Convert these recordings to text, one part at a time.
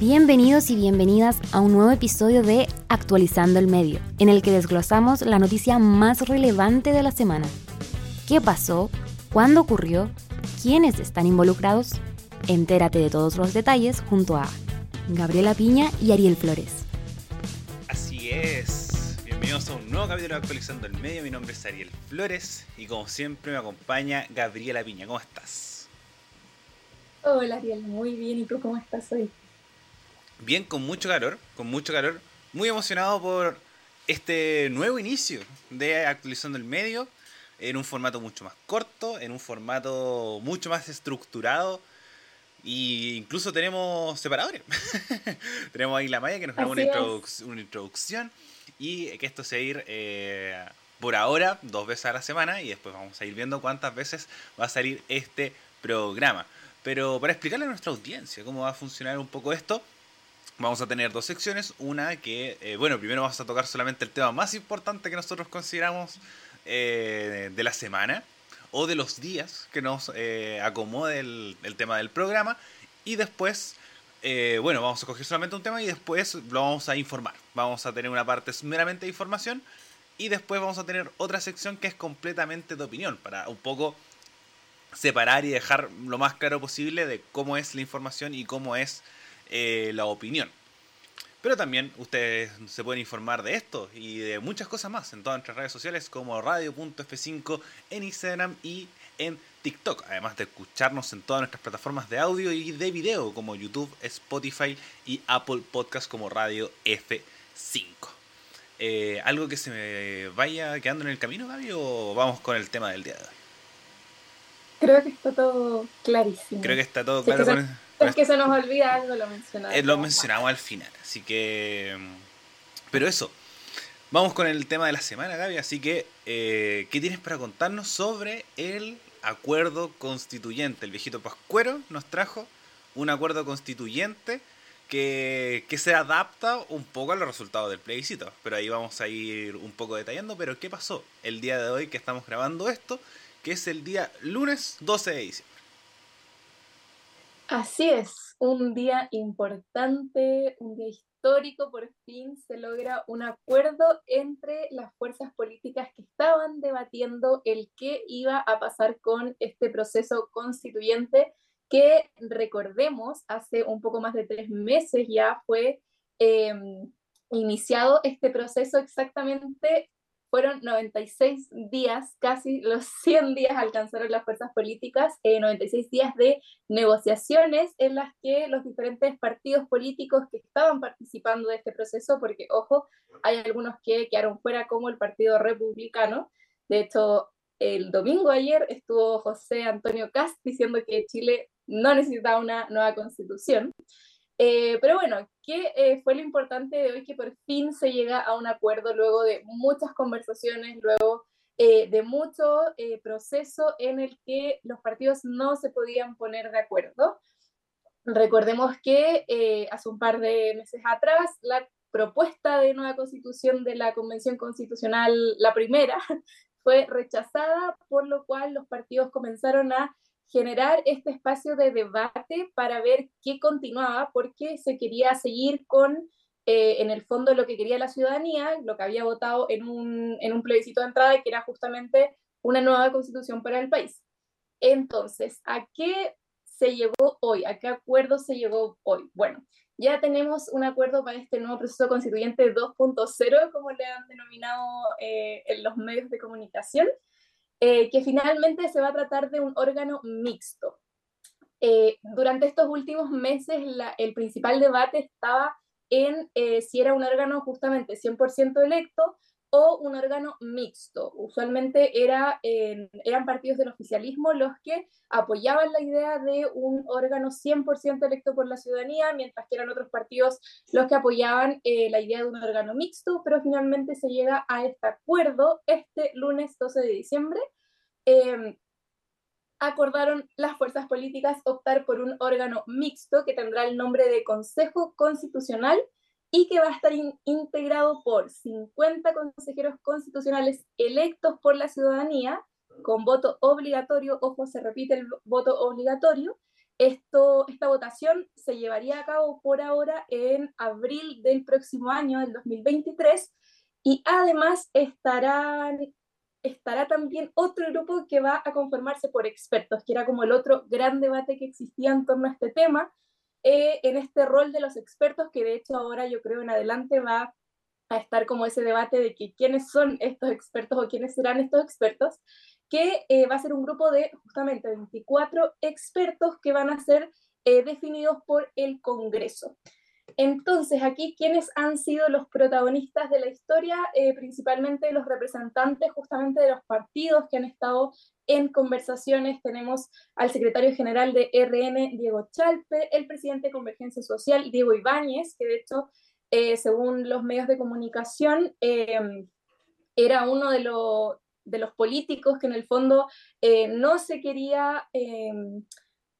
Bienvenidos y bienvenidas a un nuevo episodio de Actualizando el Medio, en el que desglosamos la noticia más relevante de la semana. ¿Qué pasó? ¿Cuándo ocurrió? ¿Quiénes están involucrados? Entérate de todos los detalles junto a Gabriela Piña y Ariel Flores. Así es. Bienvenidos a un nuevo capítulo de Actualizando el Medio. Mi nombre es Ariel Flores y como siempre me acompaña Gabriela Piña. ¿Cómo estás? Hola Ariel, muy bien. ¿Y tú cómo estás hoy? Bien, con mucho calor, con mucho calor. Muy emocionado por este nuevo inicio de Actualizando el Medio en un formato mucho más corto, en un formato mucho más estructurado. Y incluso tenemos separadores. tenemos ahí la Maya que nos da una, una, introducción y que esto se va a ir eh, por ahora dos veces a la semana y después vamos a ir viendo cuántas veces va a salir este programa. Pero para explicarle a nuestra audiencia cómo va a funcionar un poco esto, vamos a tener dos secciones. Una que, eh, bueno, primero vamos a tocar solamente el tema más importante que nosotros consideramos eh, de la semana o de los días que nos eh, acomode el, tema del programa. Y después, bueno, vamos a coger solamente un tema y después lo vamos a informar. Vamos a tener una parte meramente de información y después vamos a tener otra sección que es completamente de opinión para un poco separar y dejar lo más claro posible de cómo es la información y cómo es eh, la opinión. Pero también ustedes se pueden informar de esto y de muchas cosas más en todas nuestras redes sociales como radio.f5 en Instagram y en TikTok, además de escucharnos en todas nuestras plataformas de audio y de video como YouTube, Spotify y Apple Podcast como Radio F5. Eh, ¿Algo que se me vaya quedando en el camino, Gaby, o vamos con el tema del día de hoy? Creo que está todo clarísimo. Creo que está todo claro. con es que se nos olvida algo, lo mencionamos. Eh, lo mencionamos al final, así que... Pero eso, vamos con el tema de la semana, Gaby, así que, eh, ¿qué tienes para contarnos sobre el acuerdo constituyente? El viejito Pascuero nos trajo un acuerdo constituyente que, que, se adapta un poco a los resultados del plebiscito. Pero ahí vamos a ir un poco detallando. Pero ¿qué pasó el día de hoy que estamos grabando esto? Que es el día lunes 12 de diciembre. Así es, un día importante, un día histórico, por fin se logra un acuerdo entre las fuerzas políticas que estaban debatiendo el qué iba a pasar con este proceso constituyente que recordemos, hace un poco más de tres meses ya fue em, iniciado este proceso exactamente fueron 96 días, casi los 100 días alcanzaron las fuerzas políticas, 96 eh, días de negociaciones en las que los diferentes partidos políticos que estaban participando de este proceso, porque ojo, hay algunos que quedaron fuera como el Partido Republicano, de hecho, el domingo ayer estuvo José Antonio Cast diciendo que Chile no necesitaba una nueva constitución. Eh, pero bueno, ¿qué eh, fue lo importante de hoy? Que por fin se llega a un acuerdo luego de muchas conversaciones, luego eh, de mucho proceso en el que los partidos no se podían poner de acuerdo. Recordemos que hace un par de meses atrás la propuesta de nueva constitución de la Convención Constitucional, la primera, fue rechazada, por lo cual los partidos comenzaron a generar este espacio de debate para ver qué continuaba, porque se quería seguir con, eh, en el fondo, lo que quería la ciudadanía, lo que había votado en un, en un plebiscito de entrada, que era justamente una nueva constitución para el país. Entonces, ¿a qué se llegó hoy? ¿A qué acuerdo se llegó hoy? Bueno, ya tenemos un acuerdo para este nuevo proceso constituyente 2.0, como le han denominado eh, en los medios de comunicación, eh, que finalmente se va a tratar de un órgano mixto. Eh, durante estos últimos meses el principal debate estaba en eh, si era un órgano justamente 100% electo o un órgano mixto. Usualmente era, eran partidos del oficialismo los que apoyaban la idea de un órgano 100% electo por la ciudadanía, mientras que eran otros partidos los que apoyaban la idea de un órgano mixto, pero finalmente se llega a este acuerdo este lunes 12 de diciembre. Em, acordaron las fuerzas políticas optar por un órgano mixto que tendrá el nombre de Consejo Constitucional y que va a estar integrado por 50 consejeros constitucionales electos por la ciudadanía con voto obligatorio, ojo, se repite el voto obligatorio, Esto, esta votación se llevaría a cabo por ahora en abril del próximo año, del 2023, y además estarán, estará también otro grupo que va a conformarse por expertos, que era como el otro gran debate que existía en torno a este tema, eh, en este rol de los expertos, que de hecho ahora yo creo en adelante va a estar como ese debate de que quiénes son estos expertos o quiénes serán estos expertos, que eh, va a ser un grupo de justamente 24 expertos que van a ser eh, definidos por el Congreso. Entonces, aquí, ¿quiénes han sido los protagonistas de la historia? Eh, principalmente los representantes justamente de los partidos que han estado en conversaciones. Tenemos al secretario general de RN, Diego Chalpe, el presidente de Convergencia Social, Diego Ibáñez, que de hecho, eh, según los medios de comunicación, em, era uno de, de, los políticos que en el fondo eh, no se quería em,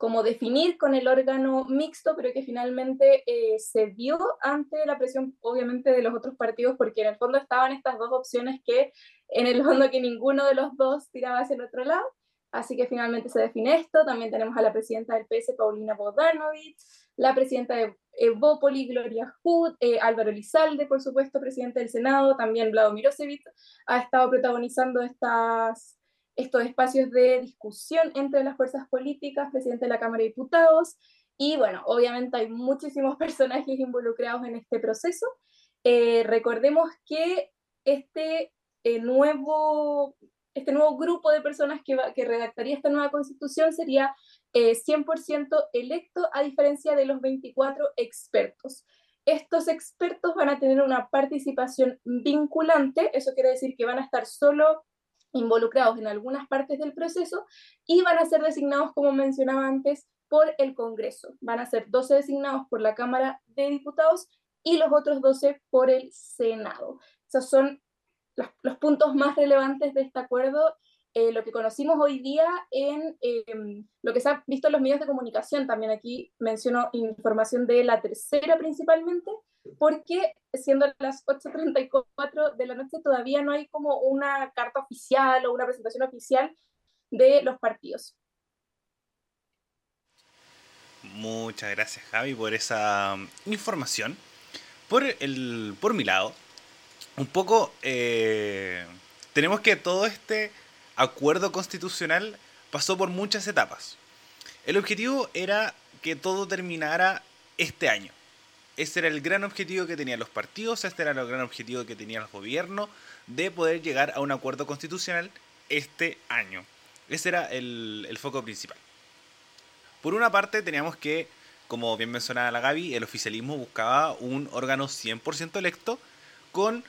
como definir con el órgano mixto, pero que finalmente eh, se dio ante la presión, obviamente, de los otros partidos, porque en el fondo estaban estas dos opciones que, en el fondo, que ninguno de los dos tiraba hacia el otro lado. Así que finalmente se define esto. También tenemos a la presidenta del PS, Paulina Bogdanovich, la presidenta de Evópoli, Gloria Hood, eh, Álvaro Lizalde, por supuesto, presidente del Senado, también Vlado Mirosevic ha estado protagonizando estas estos espacios de discusión entre las fuerzas políticas, presidente de la Cámara de Diputados, y bueno, obviamente hay muchísimos personajes involucrados en este proceso. Eh, recordemos que este, eh, nuevo, este nuevo grupo de personas que, que redactaría esta nueva constitución sería 100% eh, electo, a diferencia de los 24 expertos. Estos expertos van a tener una participación vinculante, eso quiere decir que van a estar solo involucrados en algunas partes del proceso y van a ser designados, como mencionaba antes, por el Congreso. Van a ser 12 designados por la Cámara de Diputados y los otros 12 por el Senado. Esos son los, puntos más relevantes de este acuerdo eh, lo que conocimos hoy día en em, lo que se ha visto en los medios de comunicación, también aquí menciono información de la tercera principalmente, porque siendo las 8.34 de la noche todavía no hay como una carta oficial o una presentación oficial de los partidos. Muchas gracias Javi por esa um, información. Por, el, por mi lado, un poco eh, tenemos que todo este acuerdo constitucional pasó por muchas etapas. El objetivo era que todo terminara este año. Ese era el gran objetivo que tenían los partidos, este era el gran objetivo que tenía el gobierno de poder llegar a un acuerdo constitucional este año. Ese era el, foco principal. Por una parte teníamos que, como bien mencionaba la Gaby, el oficialismo buscaba un órgano 100% electo con,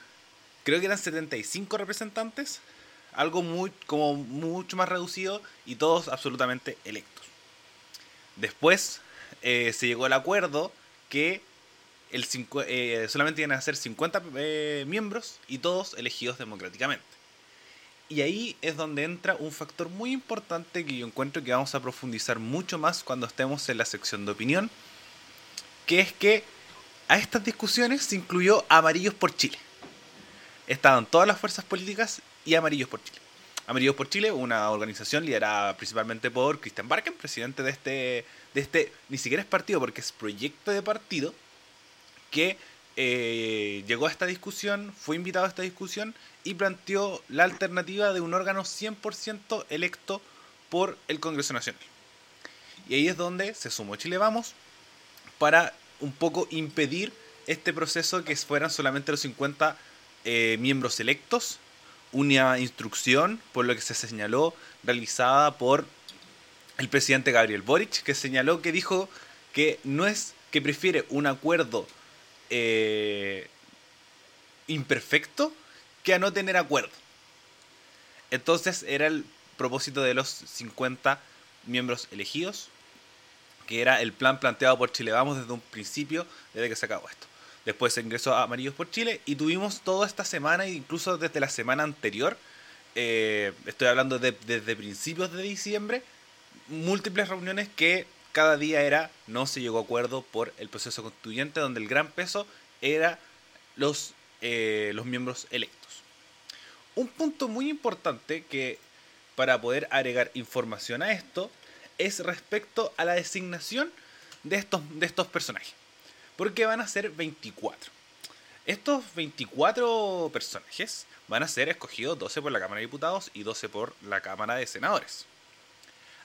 creo que eran 75 representantes, algo muy, como mucho más reducido y todos absolutamente electos. Después eh, se llegó al acuerdo que eh, solamente iban a ser 50 eh, miembros y todos elegidos democráticamente. Y ahí es donde entra un factor muy importante que yo encuentro que vamos a profundizar mucho más cuando estemos en la sección de opinión, que es que a estas discusiones se incluyó Amarillos por Chile. Estaban todas las fuerzas políticas y Amarillos por Chile. Amarillos por Chile, una organización liderada principalmente por Christian Barken, presidente de este, de este, ni siquiera es partido porque es proyecto de partido, que eh, llegó a esta discusión, fue invitado a esta discusión y planteó la alternativa de un órgano 100% electo por el Congreso Nacional. Y ahí es donde se sumó Chile Vamos para un poco impedir este proceso que fueran solamente los 50 eh, miembros electos una instrucción, por lo que se señaló, realizada por el presidente Gabriel Boric, que señaló que dijo que no es que prefiere un acuerdo eh, imperfecto que a no tener acuerdo. Entonces era el propósito de los 50 miembros elegidos, que era el plan planteado por Chile Vamos desde un principio, desde que se acabó esto. Después se ingresó a Amarillos por Chile y tuvimos toda esta semana, incluso desde la semana anterior, eh, estoy hablando de, desde principios de diciembre, múltiples reuniones que cada día era no se llegó a acuerdo por el proceso constituyente, donde el gran peso era los, eh, los miembros electos. Un punto muy importante que para poder agregar información a esto es respecto a la designación de estos, de estos personajes. Porque van a ser 24. Estos 24 personajes van a ser escogidos 12 por la Cámara de Diputados y 12 por la Cámara de Senadores.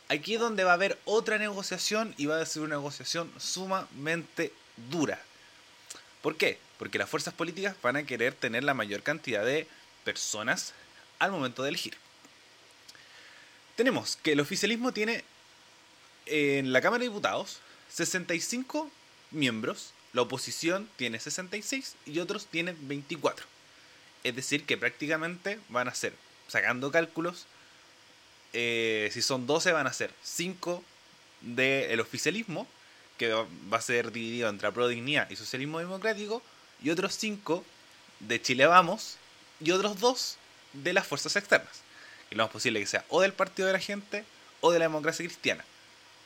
Aquí es donde va a haber otra negociación y va a ser una negociación sumamente dura. ¿Por qué? Porque las fuerzas políticas van a querer tener la mayor cantidad de personas al momento de elegir. Tenemos que el oficialismo tiene en la Cámara de Diputados 65 miembros, la oposición tiene 66 y otros tienen 24. Es decir, que prácticamente van a ser, sacando cálculos, eh, si son 12 van a ser 5 del oficialismo, que va a ser dividido entre Pro Dignidad y Socialismo Democrático, y otros 5 de Chile Vamos, y otros 2 de las fuerzas externas. Y lo más posible que sea o del Partido de la Gente o de la Democracia Cristiana.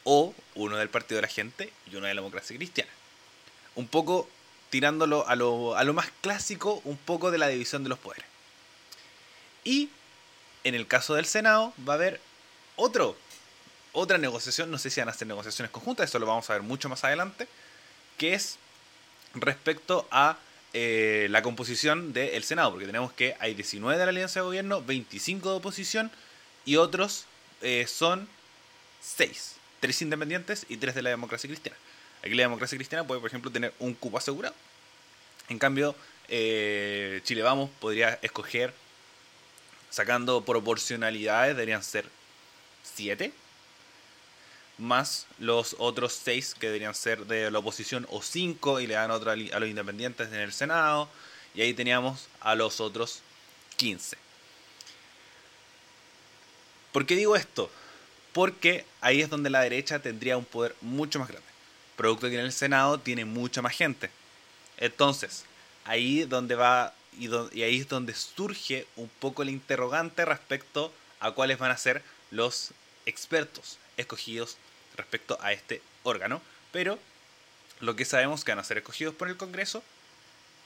O uno del Partido de la Gente y uno de la Democracia Cristiana. Un poco tirándolo a lo, a lo más clásico, un poco de la división de los poderes. Y en el caso del Senado va a haber otro, otra negociación, no sé si van a hacer negociaciones conjuntas, eso lo vamos a ver mucho más adelante, que es respecto a eh, la composición del Senado, porque tenemos que hay 19 de la alianza de gobierno, 25 de oposición y otros eh, son 6, 3 independientes y 3 de la democracia cristiana. Aquí la democracia cristiana puede, por ejemplo, tener un cupo asegurado. En cambio, eh, Chile Vamos podría escoger sacando proporcionalidades, deberían ser 7, más los otros 6 que deberían ser de la oposición o 5 y le dan otro a los independientes en el Senado, y ahí teníamos a los otros 15. ¿Por qué digo esto? Porque ahí es donde la derecha tendría un poder mucho más grande. Producto que en el Senado tiene mucha más gente. Entonces, ahí donde va y, ahí es donde surge un poco el interrogante respecto a cuáles van a ser los expertos escogidos respecto a este órgano. Pero lo que sabemos que van a ser escogidos por el Congreso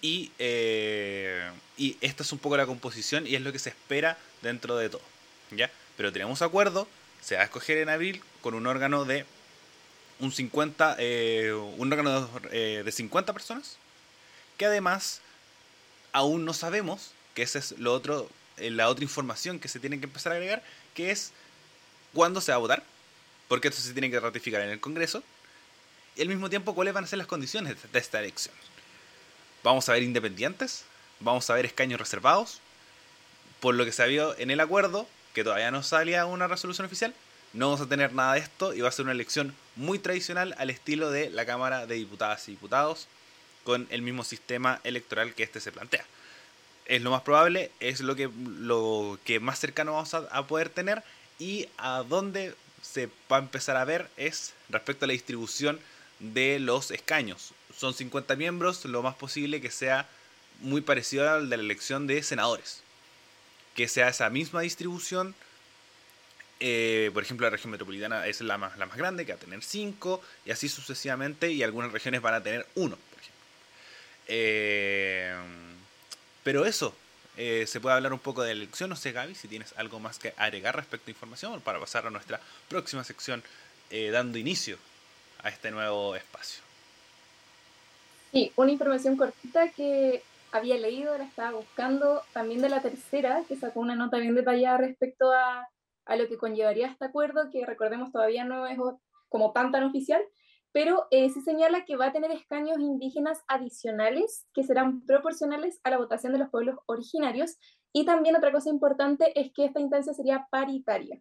y, eh, y esta es un poco la composición y es lo que se espera dentro de todo. ¿ya? Pero tenemos acuerdo, se va a escoger en abril con un órgano de un 50, eh, un órgano de, eh, de 50 personas que además aún no sabemos, que esa es lo otro, eh, la otra información que se tiene que empezar a agregar, que es cuándo se va a votar, porque esto se tiene que ratificar en el Congreso, y al mismo tiempo cuáles van a ser las condiciones de esta elección. Vamos a ver independientes, vamos a ver escaños reservados, por lo que se ha en el acuerdo, que todavía no salía una resolución oficial, no vamos a tener nada de esto y va a ser una elección muy tradicional al estilo de la Cámara de Diputadas y Diputados, con el mismo sistema electoral que este se plantea. Es lo más probable, es lo que, lo que más cercano vamos a, poder tener y a dónde se va a empezar a ver es respecto a la distribución de los escaños. Son 50 miembros, lo más posible que sea muy parecido al de la elección de senadores. Que sea esa misma distribución. Eh, por ejemplo, la región metropolitana es la más, la más grande, que va a tener 5, y así sucesivamente, y algunas regiones van a tener 1. Eh, pero eso, eh, se puede hablar un poco de elección. No sé, Gaby, si tienes algo más que agregar respecto a información para pasar a nuestra próxima sección eh, dando inicio a este nuevo espacio. Sí, una información cortita que había leído, la estaba buscando, también de la tercera, que sacó una nota bien detallada respecto a, a lo que conllevaría este acuerdo, que recordemos todavía no es como tan tan oficial, pero eh, se señala que va a tener escaños indígenas adicionales que serán proporcionales a la votación de los pueblos originarios. Y también otra cosa importante es que esta instancia sería paritaria,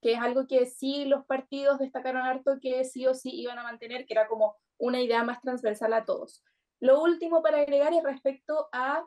que es algo que sí los partidos destacaron harto que sí o sí iban a mantener, que era como una idea más transversal a todos. Lo último para agregar es respecto a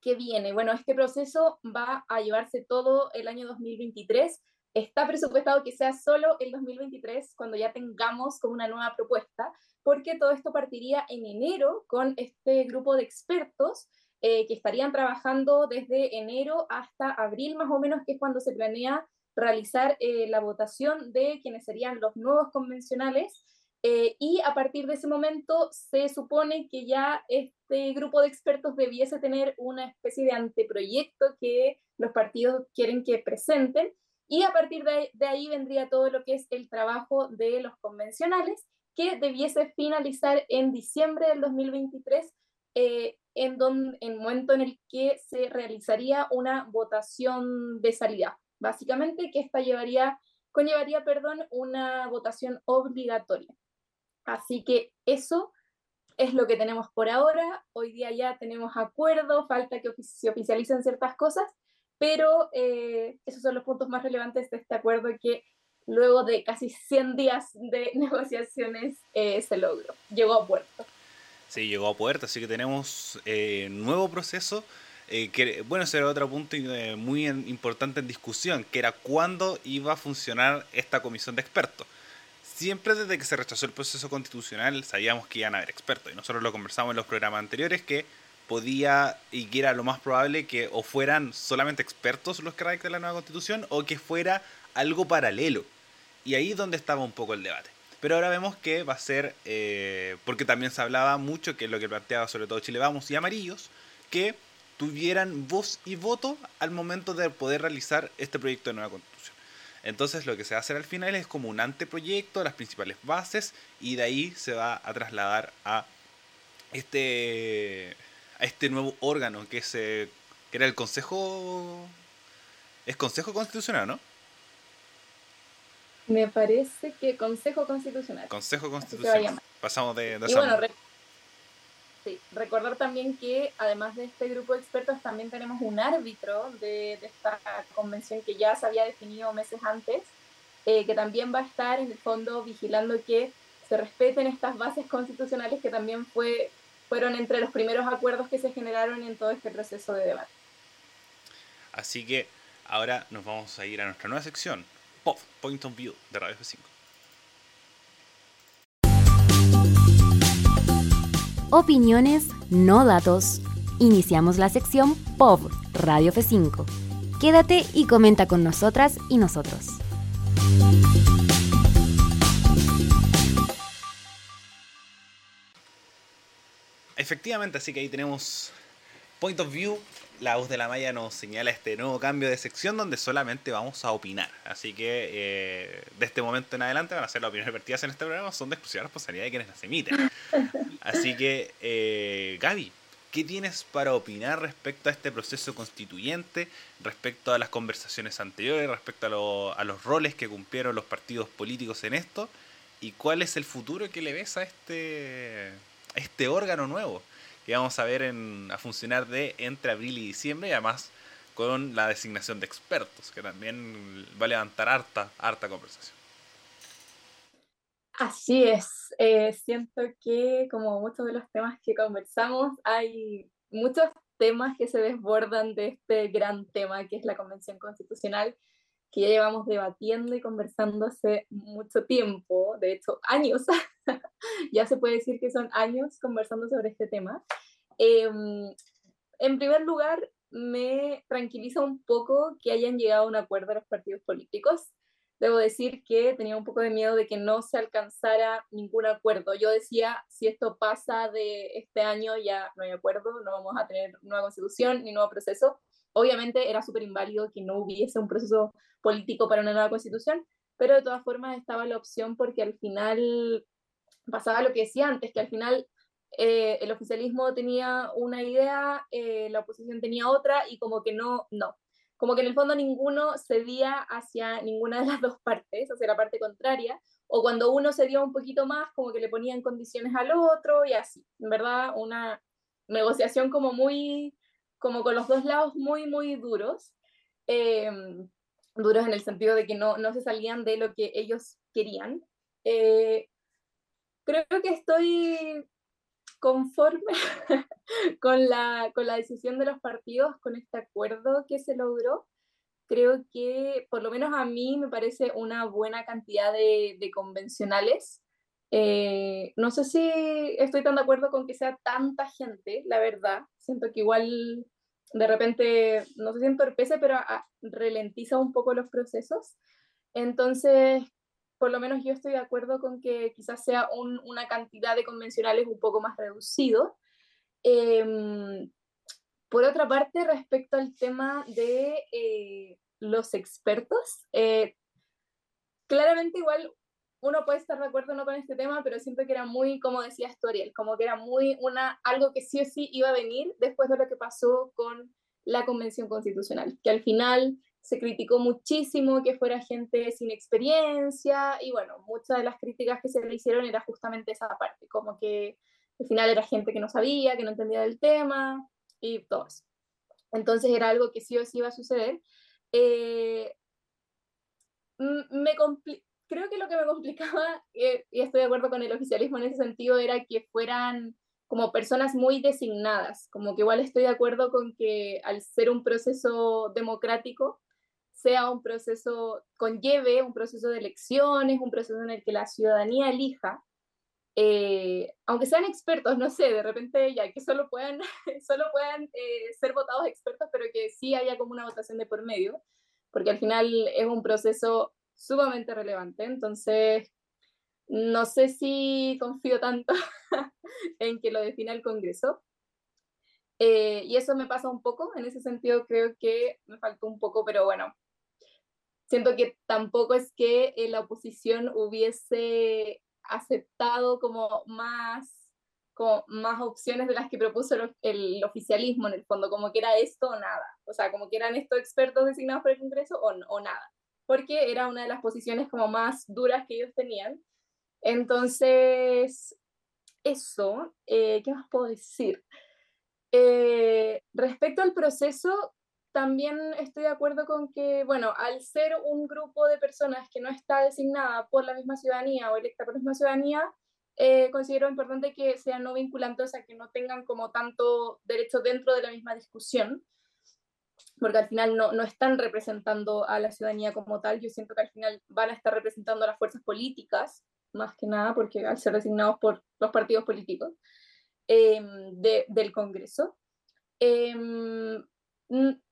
qué viene. Bueno, este proceso va a llevarse todo el año 2023 está presupuestado que sea solo el 2023 cuando ya tengamos como una nueva propuesta, porque todo esto partiría en enero con este grupo de expertos eh, que estarían trabajando desde enero hasta abril más o menos, que es cuando se planea realizar eh, la votación de quienes serían los nuevos convencionales. Eh, y a partir de ese momento se supone que ya este grupo de expertos debiese tener una especie de anteproyecto que los partidos quieren que presenten Y a partir de, ahí vendría todo lo que es el trabajo de los convencionales, que debiese finalizar en diciembre del 2023, eh, en, don, en el momento en el que se realizaría una votación de salida. Básicamente, que esta llevaría, conllevaría perdón, una votación obligatoria. Así que eso es lo que tenemos por ahora. Hoy día ya tenemos acuerdo, falta que se oficialicen ciertas cosas, pero eh, esos son los puntos más relevantes de este acuerdo que luego de casi 100 días de negociaciones eh, se logró, llegó a puerto. Sí, llegó a puerto, así que tenemos eh, nuevo proceso. Eh, que, bueno, ese era otro punto muy importante en discusión, que era cuándo iba a funcionar esta comisión de expertos siempre desde que se rechazó el proceso constitucional sabíamos que iban a haber expertos. Y nosotros lo conversamos en los programas anteriores que podía y que era lo más probable que o fueran solamente expertos los que redacten la nueva constitución o que fuera algo paralelo. Y ahí es donde estaba un poco el debate. Pero ahora vemos que va a ser, eh, porque también se hablaba mucho, que es lo que planteaba sobre todo Chile Vamos y Amarillos, que tuvieran voz y voto al momento de poder realizar este proyecto de nueva constitución. Entonces lo que se va a hacer al final es como un anteproyecto, las principales bases, y de ahí se va a trasladar a este, a este nuevo órgano que, es, que era el Consejo... Es Consejo Constitucional, ¿no? Me parece que Consejo Constitucional. Consejo Constitucional. Pasamos de... de y bueno, Sí, recordar también que además de este grupo de expertos también tenemos un árbitro de, esta convención que ya se había definido meses antes, eh, que también va a estar en el fondo vigilando que se respeten estas bases constitucionales que también fue, fueron entre los primeros acuerdos que se generaron en todo este proceso de debate. Así que ahora nos vamos a ir a nuestra nueva sección, POV, Point of View, de Radio F5. Opiniones, no datos. Iniciamos la sección POV Radio F5. Quédate y comenta con nosotras y nosotros. Efectivamente, así que ahí tenemos Point of View, la voz de la Maya nos señala este nuevo cambio de sección donde solamente vamos a opinar. Así que eh, de este momento en adelante van a ser las opiniones vertidas en este programa, son de exclusiva responsabilidad de quienes las emiten. Así que, eh, Gaby, ¿qué tienes para opinar respecto a este proceso constituyente, respecto a las conversaciones anteriores, respecto a, los roles que cumplieron los partidos políticos en esto? ¿Y cuál es el futuro que le ves a este, este órgano nuevo? que vamos a ver en, a funcionar de entre abril y diciembre y además con la designación de expertos, que también va a levantar harta, harta conversación. Así es, eh, siento que como muchos de los temas que conversamos, hay muchos temas que se desbordan de este gran tema que es la Convención Constitucional, que ya llevamos debatiendo y conversando hace mucho tiempo, de hecho años, ya se puede decir que son años conversando sobre este tema. Em, en primer lugar, me tranquiliza un poco que hayan llegado a un acuerdo los partidos políticos. Debo decir que tenía un poco de miedo de que no se alcanzara ningún acuerdo. Yo decía, si esto pasa de este año, ya no hay acuerdo, no vamos a tener nueva constitución ni nuevo proceso. Obviamente era súper inválido que no hubiese un proceso político para una nueva constitución, pero de todas formas estaba la opción porque al final pasaba lo que decía antes, que al final eh, el oficialismo tenía una idea, eh, la oposición tenía otra y como que no, no. Como que en el fondo ninguno cedía hacia ninguna de las dos partes, hacia la parte contraria, o cuando uno cedía un poquito más, como que le ponían condiciones al otro y así. En verdad, una negociación como muy, como con los dos lados muy, muy duros. Em, duros en el sentido de que no, no se salían de lo que ellos querían. Eh, creo que estoy conforme con, la, con la decisión de los partidos, con este acuerdo que se logró. Creo que, por lo menos a mí, me parece una buena cantidad de, de convencionales. Eh, no sé si estoy tan de acuerdo con que sea tanta gente, la verdad. Siento que igual de repente, no sé si entorpece, pero ralentiza un poco los procesos. Entonces, por lo menos yo estoy de acuerdo con que quizás sea una cantidad de convencionales un poco más reducido. Em, por otra parte, respecto al tema de, eh, los expertos. Eh, claramente igual uno puede estar de acuerdo no con este tema, pero siento que era muy, como decías tú, Ariel, como que era muy una, algo que sí o sí iba a venir después de lo que pasó con la Convención Constitucional, que al final se criticó muchísimo que fuera gente sin experiencia y bueno, muchas de las críticas que se le hicieron era justamente esa parte, como que al final era gente que no sabía, que no entendía del tema y todo eso. Entonces era algo que sí o sí iba a suceder. Eh, me creo que lo que me complicaba, eh, y estoy de acuerdo con el oficialismo en ese sentido, era que fueran como personas muy designadas, como que igual estoy de acuerdo con que al ser un proceso democrático, sea un proceso, conlleve un proceso de elecciones, un proceso en el que la ciudadanía elija, eh, aunque sean expertos, no sé, de repente ya que solo puedan, solo puedan eh, ser votados expertos, pero que sí haya como una votación de por medio, porque al final es un proceso sumamente relevante. Entonces, no sé si confío tanto en que lo defina el Congreso. Eh, y eso me pasa un poco, en ese sentido creo que me faltó un poco, pero bueno, siento que tampoco es que la oposición hubiese aceptado como más como más opciones de las que propuso el, oficialismo en el fondo, como que era esto o nada, o sea, como que eran estos expertos designados por el Congreso o, o nada porque era una de las posiciones como más duras que ellos tenían. Entonces, eso, eh, ¿qué más puedo decir? Eh, respecto al proceso, también estoy de acuerdo con que, bueno, al ser un grupo de personas que no está designada por la misma ciudadanía o electa por la misma ciudadanía, eh, considero importante que sean no vinculantes, o sea, que no tengan como tanto derecho dentro de la misma discusión porque al final no, no, están representando a la ciudadanía como tal, yo siento que al final van a estar representando a las fuerzas políticas, más que nada, porque al ser designados por los partidos políticos em, de, del Congreso. Em,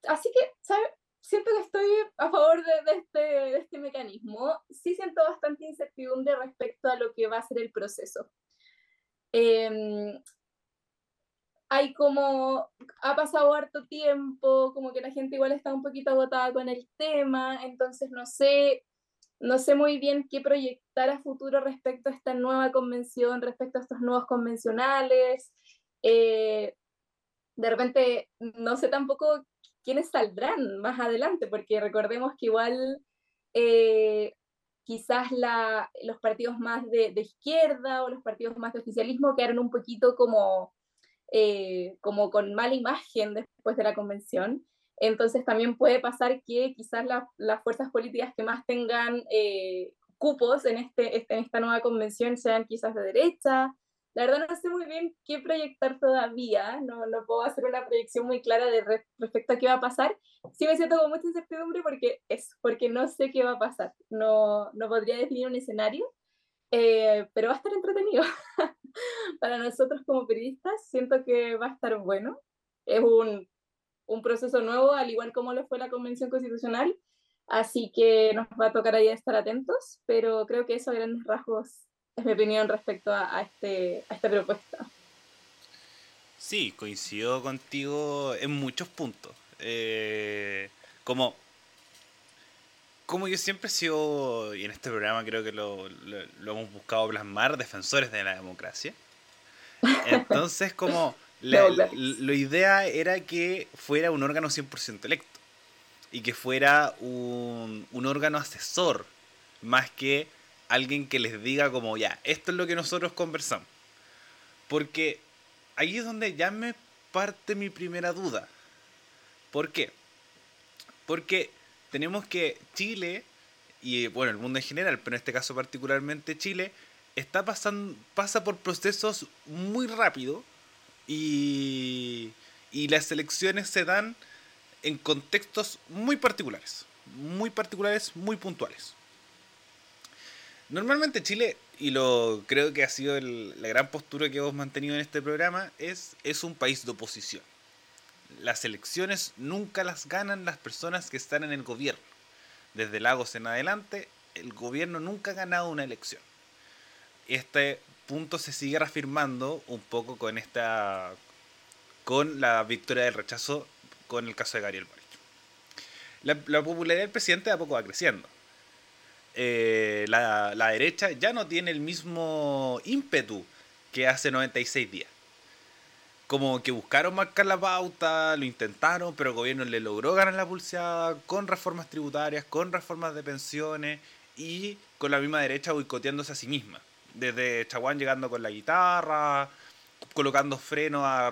así que, ¿sabes? Siento que estoy a favor este, de este mecanismo. Sí siento bastante incertidumbre respecto a lo que va a ser el proceso. Eh, hay como, ha pasado harto tiempo, como que la gente igual está un poquito agotada con el tema, entonces no sé, no sé muy bien qué proyectar a futuro respecto a esta nueva convención, respecto a estos nuevos convencionales. Eh, de repente, no sé tampoco quiénes saldrán más adelante, porque recordemos que igual eh, quizás la, los partidos más de, de, izquierda o los partidos más de oficialismo quedaron un poquito como eh, como con mala imagen después de la convención. Entonces también puede pasar que quizás las fuerzas políticas que más tengan eh, cupos en, este, este, en esta nueva convención sean quizás de derecha. La verdad no sé muy bien qué proyectar todavía, no, no puedo hacer una proyección muy clara de respecto a qué va a pasar. Sí me siento con mucha incertidumbre porque es porque no sé qué va a pasar. No, no podría definir un escenario, eh, pero va a estar entretenido. Para nosotros como periodistas siento que va a estar bueno. Es un, un, proceso nuevo, al igual como lo fue la Convención Constitucional, así que nos va a tocar ahí estar atentos, pero creo que eso a grandes rasgos es mi opinión respecto a, a, este, a esta propuesta. Sí, coincido contigo en muchos puntos. Eh, como como yo siempre he sido, y en este programa creo que lo, lo, hemos buscado plasmar, defensores de la democracia. Entonces, como la, la, idea era que fuera un órgano 100% electo y que fuera un, un órgano asesor, más que alguien que les diga como, ya, esto es lo que nosotros conversamos. Porque ahí es donde ya me parte mi primera duda. ¿Por qué? Porque tenemos que Chile, y bueno, el mundo en general, pero en este caso particularmente Chile, está pasando, pasa por procesos muy rápido y, y las elecciones se dan en contextos muy particulares, muy particulares, muy puntuales. Normalmente Chile, y lo creo que ha sido la gran postura que hemos mantenido en este programa, es, es un país de oposición las elecciones nunca las ganan las personas que están en el gobierno. Desde Lagos en adelante, el gobierno nunca ha ganado una elección. Este punto se sigue reafirmando un poco con esta con la victoria del rechazo con el caso de Gabriel Boric. la, popularidad del presidente de a poco va creciendo. Eh, la, la derecha ya no tiene el mismo ímpetu que hace 96 días como que buscaron marcar la pauta, lo intentaron, pero el gobierno le logró ganar la pulseada con reformas tributarias, con reformas de pensiones y con la misma derecha boicoteándose a sí misma. Desde Chaguán llegando con la guitarra, colocando freno a,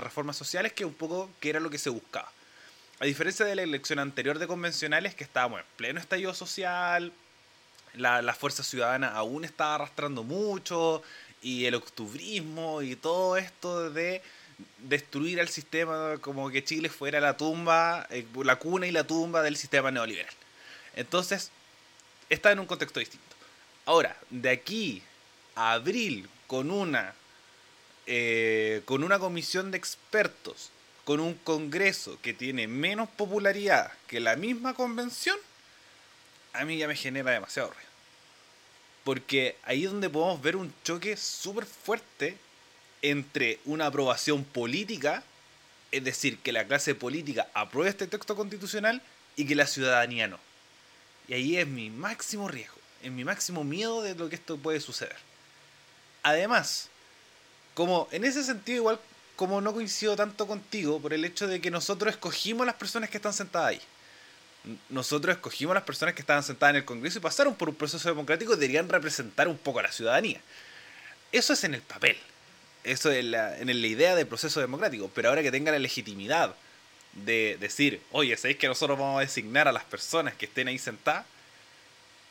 reformas sociales, que un poco que era lo que se buscaba. A diferencia de la elección anterior de convencionales, que estábamos en pleno estallido social, la, la fuerza ciudadana aún estaba arrastrando mucho, y el octubrismo y todo esto de destruir al sistema como que Chile fuera la tumba, eh, la cuna y la tumba del sistema neoliberal. Entonces, está en un contexto distinto. Ahora, de aquí a abril, con una, eh, con una comisión de expertos, con un congreso que tiene menos popularidad que la misma convención, a mí ya me genera demasiado ruido. Porque ahí es donde podemos ver un choque súper fuerte entre una aprobación política, es decir, que la clase política apruebe este texto constitucional y que la ciudadanía no. Y ahí es mi máximo riesgo, es mi máximo miedo de lo que esto puede suceder. Además, como en ese sentido igual como no coincido tanto contigo por el hecho de que nosotros escogimos las personas que están sentadas ahí nosotros escogimos a las personas que estaban sentadas en el Congreso y pasaron por un proceso democrático, deberían representar un poco a la ciudadanía. Eso es en el papel, eso es la, en la idea del proceso democrático, pero ahora que tenga la legitimidad de decir, oye, ¿sabéis que nosotros vamos a designar a las personas que estén ahí sentadas?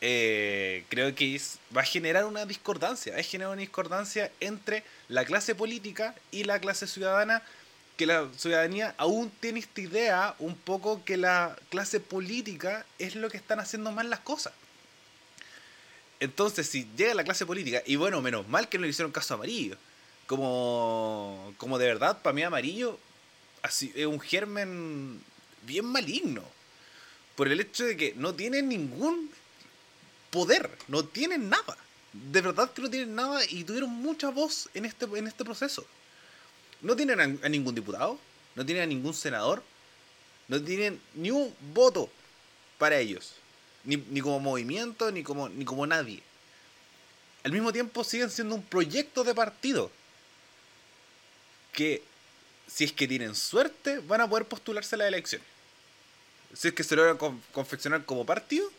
Eh, creo que va a generar una discordancia, va a generar una discordancia entre la clase política y la clase ciudadana que la ciudadanía aún tiene esta idea un poco que la clase política es lo que están haciendo mal las cosas. Entonces, si llega la clase política, y bueno, menos mal que no le hicieron caso a Amarillo, como, como de verdad, para mí Amarillo así, es un germen bien maligno, por el hecho de que no tiene ningún poder, no tienen nada. De verdad que no tienen nada y tuvieron mucha voz en este, en este proceso. No tienen a, ningún diputado, no tienen a ningún senador, no tienen ni un voto para ellos, ni, como movimiento, ni como, ni como nadie. Al mismo tiempo siguen siendo un proyecto de partido que, si es que tienen suerte, van a poder postularse a la elección. Si es que se logran confeccionar como partido,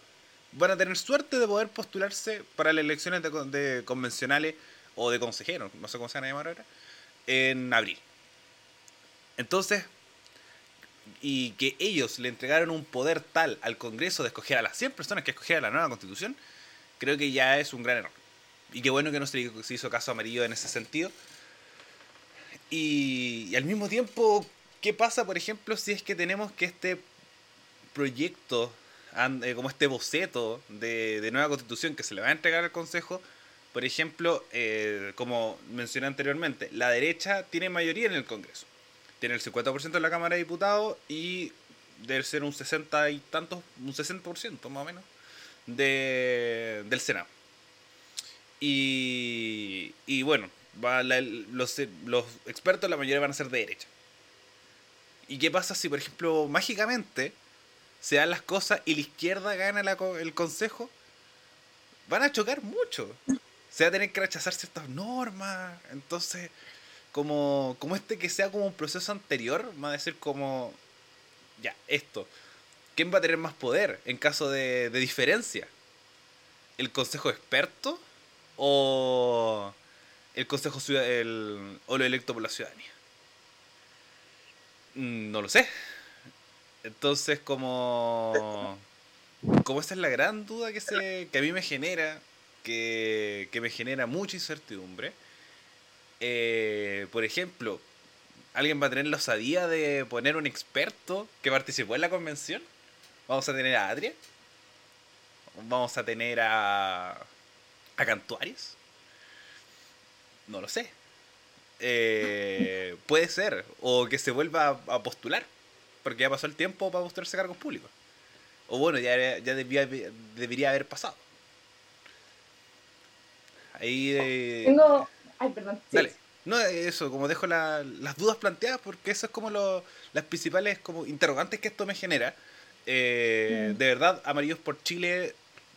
van a tener suerte de poder postularse para las elecciones de, de convencionales o de consejeros, no sé cómo se van a llamar ahora, en abril. Entonces, y que ellos le entregaron un poder tal al Congreso de escoger a las 100 personas que escogieran la nueva constitución, creo que ya es un gran error. Y qué bueno que no se, hizo caso amarillo en ese sentido. Y, al mismo tiempo, ¿qué pasa, por ejemplo, si es que tenemos que este proyecto, eh, como este boceto de, de nueva constitución que se le va a entregar al Consejo, por ejemplo, eh, como mencioné anteriormente, la derecha tiene mayoría en el Congreso. Tiene el 50% en la Cámara de Diputados y debe ser un 60 y tantos, un 60% más o menos, de, del Senado. Y, y bueno, los, los expertos la mayoría van a ser de derecha. ¿Y qué pasa si, por ejemplo, mágicamente se dan las cosas y la izquierda gana el consejo? Van a chocar mucho se va a tener que rechazar ciertas normas. Entonces, como, como este que sea como un proceso anterior, va a decir como, ya, esto. ¿Quién va a tener más poder en caso de, de diferencia? ¿El consejo experto o el consejo el, o lo electo por la ciudadanía? Mm, no lo sé. Entonces, como, como esa es la gran duda que, se, que a mí me genera que, me genera mucha incertidumbre. Eh, por ejemplo, ¿alguien va a tener la osadía de poner un experto que participó en la convención? ¿Vamos a tener a Adria? ¿Vamos a tener a, a Cantuarios? No lo sé. Eh, puede ser. O que se vuelva a, postular. Porque ya pasó el tiempo para postularse a cargos públicos. O bueno, ya, ya debería haber pasado. Ahí. Eh, Tengo. Ay, perdón. Dale. No, eso, como dejo las dudas planteadas, porque eso es como lo, las principales como interrogantes que esto me genera. Eh, de verdad, Amarillos por Chile,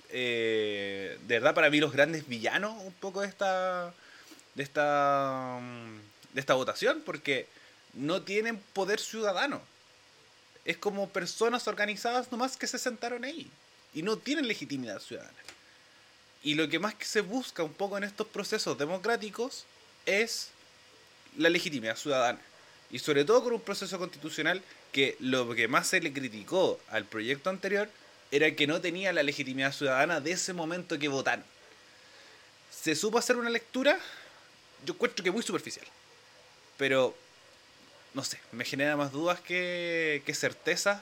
eh, de verdad para mí los grandes villanos un poco de esta, de esta, de esta votación, porque no tienen poder ciudadano. Es como personas organizadas nomás que se sentaron ahí y no tienen legitimidad ciudadana. Y lo que más que se busca un poco en estos procesos democráticos es la legitimidad ciudadana. Y sobre todo con un proceso constitucional que lo que más se le criticó al proyecto anterior era que no tenía la legitimidad ciudadana de ese momento que votaron. Se supo hacer una lectura, yo encuentro que muy superficial. Pero, no sé, me genera más dudas que, que certeza.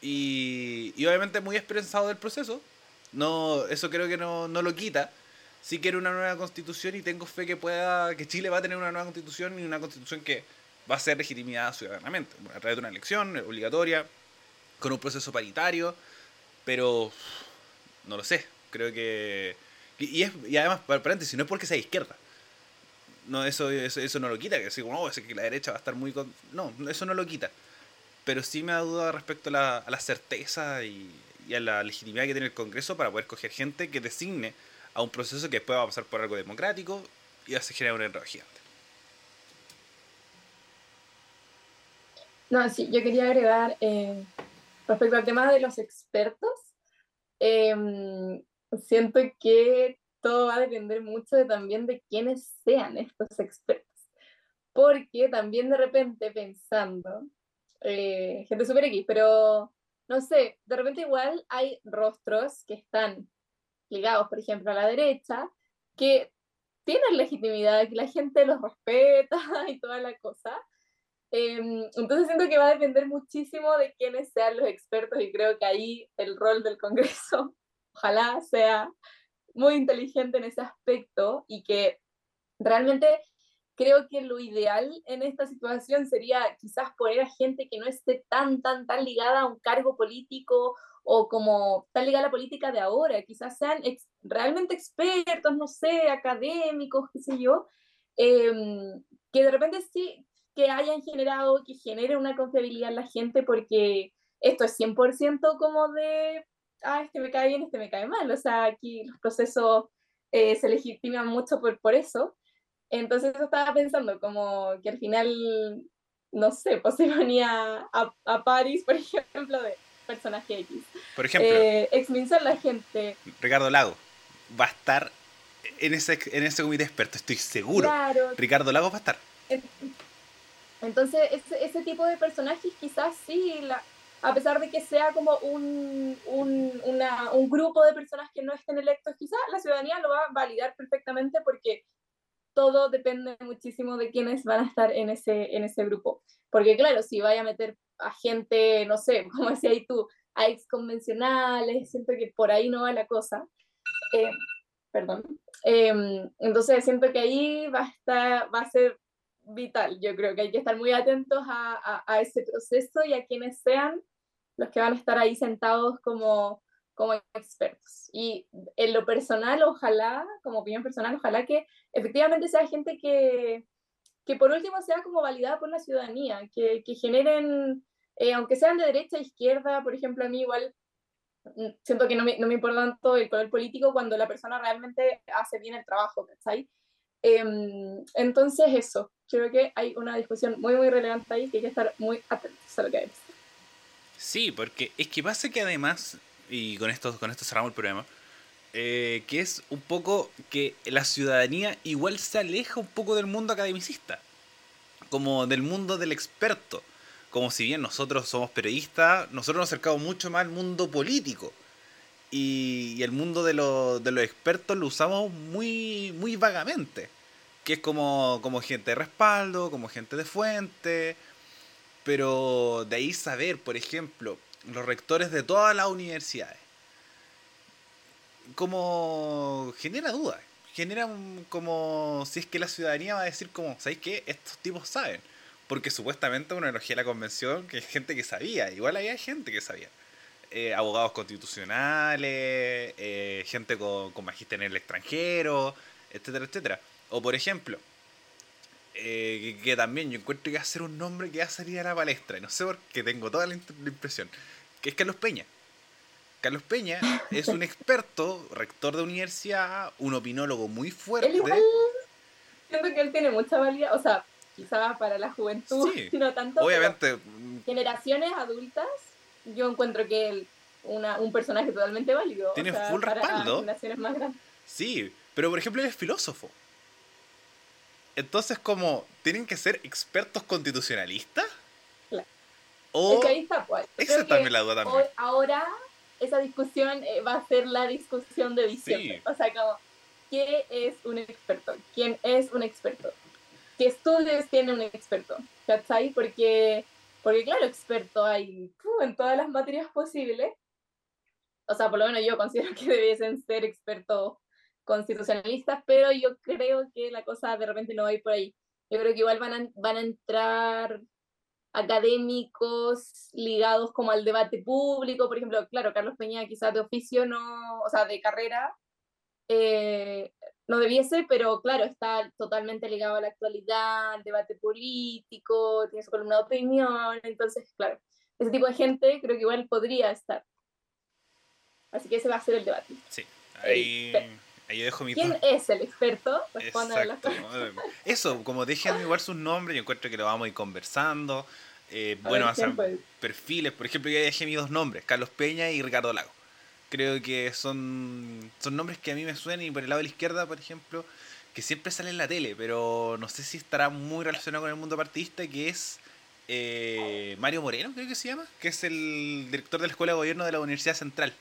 Y, y obviamente muy esperanzado del proceso. No, eso creo que no, no lo quita. Sí quiero una nueva constitución y tengo fe que pueda que Chile va a tener una nueva constitución y una constitución que va a ser legitimada ciudadanamente. A través de una elección obligatoria con un proceso paritario pero no lo sé. Creo que y, es, y además paréntesis no es porque sea izquierda. No eso eso, no lo quita que como oh, que la derecha va a estar muy con... no eso no lo quita. Pero sí me da duda respecto a la, a la certeza y, y a la legitimidad que tiene el Congreso para poder coger gente que designe a un proceso que después va a pasar por algo democrático y va a generar un enredo gigante. No, sí, yo quería agregar eh, respecto al tema de los expertos, em, siento que todo va a depender mucho de, también de quiénes sean estos expertos. Porque también de repente pensando, eh, gente super X, pero no sé, de repente igual hay rostros que están ligados, por ejemplo, a la derecha, que tienen legitimidad, que la gente los respeta y toda la cosa. Em, entonces siento que va a depender muchísimo de quiénes sean los expertos y creo que ahí el rol del Congreso ojalá sea muy inteligente en ese aspecto y que realmente creo que lo ideal en esta situación sería quizás poner a gente que no esté tan, tan, tan ligada a un cargo político o como tal ligada a la política de ahora, quizás sean realmente expertos, no sé, académicos, qué sé yo, em, que de repente sí, que hayan generado, que genere una confiabilidad en la gente, porque esto es 100% como de, ah, este me cae bien, este me cae mal, o sea, aquí los procesos eh, se legitiman mucho por, por eso. Entonces yo estaba pensando como que al final, no sé, pues se ponía a, a París, por ejemplo, de personaje X. Por ejemplo, eh, la gente. Ricardo Lago va a estar en ese, en ese comité experto, estoy seguro. Ricardo Lago va a estar. Entonces, ese, ese tipo de personajes quizás sí, la, a pesar de que sea como un, un, una, un grupo de personas que no estén electos, quizás la ciudadanía lo va a validar perfectamente porque todo depende muchísimo de quiénes van a estar en ese, en ese grupo. Porque claro, si vaya a meter a gente, no sé, como decía ahí tú, a ex convencionales, siento que por ahí no va la cosa. Eh, perdón. Em, entonces siento que ahí va a, estar, va a ser vital. Yo creo que hay que estar muy atentos a, a, a ese proceso y a quienes sean los que van a estar ahí sentados como, como expertos. Y en lo personal, ojalá, como opinión personal, ojalá que efectivamente sea gente que, que por último sea como validada por la ciudadanía, que, que generen, eh, aunque sean de derecha, izquierda, por ejemplo, a mí igual mm, siento que no me, no me importa tanto el color político cuando la persona realmente hace bien el trabajo, ¿cachai? Em, entonces eso, creo que hay una discusión muy, muy relevante ahí que hay que estar muy atentos a lo que hay. Sí, porque es que pasa que además, y con esto, con esto cerramos el programa, eh, que es un poco que la ciudadanía igual se aleja un poco del mundo academicista, como del mundo del experto. Como si bien nosotros somos periodistas, nosotros nos acercamos mucho más al mundo político. Y, el mundo de, los expertos lo usamos muy, vagamente. Que es como, como gente de respaldo, como gente de fuente. Pero de ahí saber, por ejemplo, los rectores de todas las universidades como genera dudas. Genera como si es que la ciudadanía va a decir como, ¿sabéis qué? Estos tipos saben. Porque supuestamente una energía de la convención que es gente que sabía. Igual había gente que sabía. Eh, abogados constitucionales, eh, gente con, con en el extranjero, etcétera, etcétera. O por ejemplo, eh, que, también yo encuentro que va a ser un nombre que va a salir a la palestra. Y no sé por qué tengo toda la, impresión. Que es Carlos Peña. Carlos Peña es un experto, rector de universidad, un opinólogo muy fuerte. siento que él tiene mucha valía, o sea, quizá para la juventud, no tanto. Obviamente. Generaciones adultas, yo encuentro que él, una, un personaje totalmente válido. Tiene full respaldo. Sí, pero por ejemplo él es filósofo. Entonces, como, ¿tienen que ser expertos constitucionalistas? Claro. O... Es que ahí está, pues. Esa también la duda también. ahora, esa discusión eh, va a ser la discusión de diciembre. O sea, como, ¿qué es un experto? ¿Quién es un experto? ¿Qué estudios tiene un experto? ¿Cachai? Porque, porque claro, experto hay en todas las materias posibles. O sea, por lo menos yo considero que debiesen ser expertos constitucionalistas, pero yo creo que la cosa de repente no va a ir por ahí. Yo creo que igual van a, van a entrar académicos ligados como al debate público, por ejemplo, claro, Carlos Peña quizás de oficio no, o sea, de carrera, eh, no debiese, pero claro, está totalmente ligado a la actualidad, al debate político, tiene su columna de opinión, entonces, claro, ese tipo de gente creo que igual podría estar. Así que ese va a ser el debate. Sí, ahí... Ahí dejo mi ¿Quién es el experto? Eso, como dejen igual sus nombres, yo encuentro que lo vamos a ir conversando. Eh, bueno, hacer perfiles. Por ejemplo, yo dejé mis dos nombres, Carlos Peña y Ricardo Lago. Creo que son, son nombres que a mí me suenan y por el lado de la izquierda, por ejemplo, que siempre sale en la tele, pero no sé si estará muy relacionado con el mundo partidista, que es eh, Mario Moreno, creo que se llama, que es el director de la Escuela de Gobierno de la Universidad Central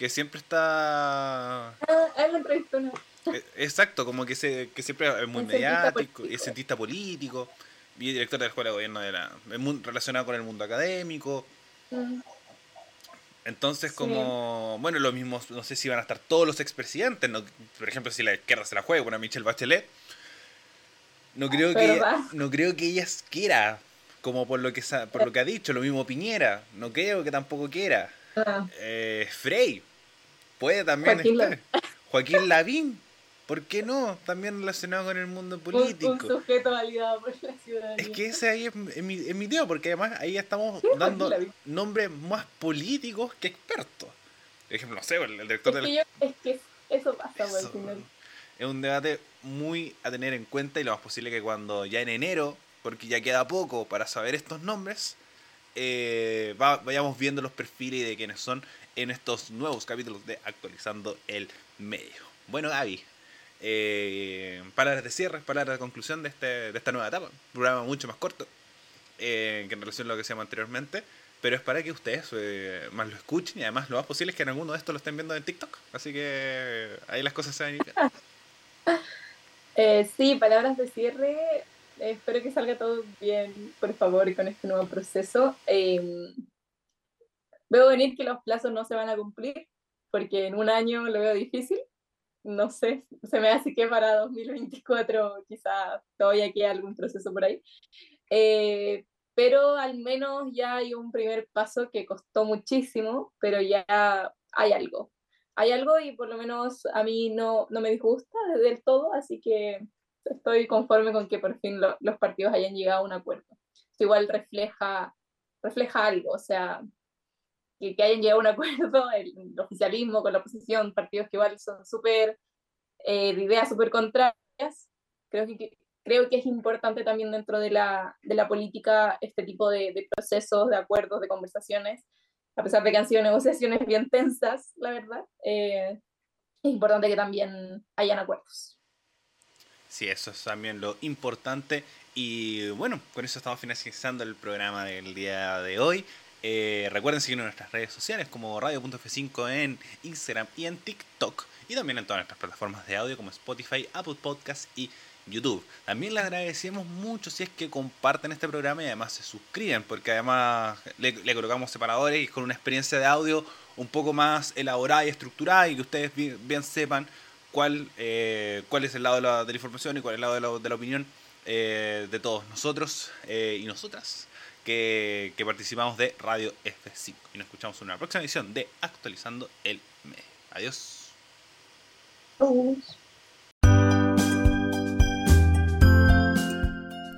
que siempre está... Ah, él entrevistó eh, Exacto, como que, se, que siempre es muy mediático, es cientista político, y director de la Escuela de Gobierno de la... relacionado con el mundo académico. Mm. Entonces, como, bueno, lo mismo, no sé si van a estar todos los expresidentes, no, por ejemplo, si la izquierda se la juega con a Michelle Bachelet, no creo que no creo que ella quiera, como por lo que por lo que ha dicho, lo mismo Piñera, no creo que tampoco quiera. Ah. Eh, Frey, Puede también Joaquín estar. Joaquín Lavín. ¿Por qué no? También relacionado con el mundo político. Un, sujeto validado por la ciudadanía. Es que ese ahí es, mi, es mi tío, porque además ahí estamos dando nombres más políticos que expertos. Por ejemplo, no sé, el, director es del... es que eso pasa eso, Es un debate muy a tener en cuenta y lo más posible que cuando ya en enero, porque ya queda poco para saber estos nombres, eh, vayamos viendo los perfiles de quiénes son en estos nuevos capítulos de Actualizando el Medio. Bueno, Gaby, eh, palabras de cierre, palabras de conclusión de, este, de esta nueva etapa. Un programa mucho más corto eh, que en relación a lo que llama anteriormente, pero es para que ustedes eh, más lo escuchen y además lo más posible es que en alguno de estos lo estén viendo en TikTok. Así que ahí las cosas se van a ir sí, palabras de cierre. Espero que salga todo bien, por favor, con este nuevo proceso. Em, veo venir que los plazos no se van a cumplir, porque en un año lo veo difícil. No sé, se me hace que para 2024 quizá todavía queda algún proceso por ahí. Eh, pero al menos ya hay un primer paso que costó muchísimo, pero ya hay algo. Hay algo y por lo menos a mí no, no me disgusta del todo, así que estoy conforme con que por fin los partidos hayan llegado a un acuerdo. Esto igual refleja, refleja algo, o sea, que, hayan llegado a un acuerdo, el, oficialismo con la oposición, partidos que igual son súper, eh, de ideas súper contrarias, creo que, creo que es importante también dentro de la, de la política este tipo de, de, procesos, de acuerdos, de conversaciones, a pesar de que han sido negociaciones bien tensas, la verdad, eh, es importante que también hayan acuerdos. Sí, eso es también lo importante. Y bueno, con eso estamos finalizando el programa del día de hoy. Eh, recuerden seguirnos en nuestras redes sociales como radio.f5 en Instagram y en TikTok. Y también en todas nuestras plataformas de audio como Spotify, Apple Podcasts y YouTube. También les agradecemos mucho si es que comparten este programa y además se suscriben, porque además le, colocamos separadores y con una experiencia de audio un poco más elaborada y estructurada y que ustedes bien, sepan cuál, eh, cuál es el lado de la, información y cuál es el lado de la, opinión eh, de todos nosotros y nosotras que, participamos de Radio F5. Y nos escuchamos en una próxima edición de Actualizando el Medio. Adiós.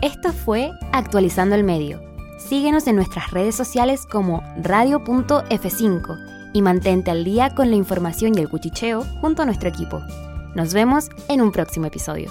Esto fue Actualizando el Medio. Síguenos en nuestras redes sociales como radio.f5 y mantente al día con la información y el cuchicheo junto a nuestro equipo. Nos vemos en un próximo episodio.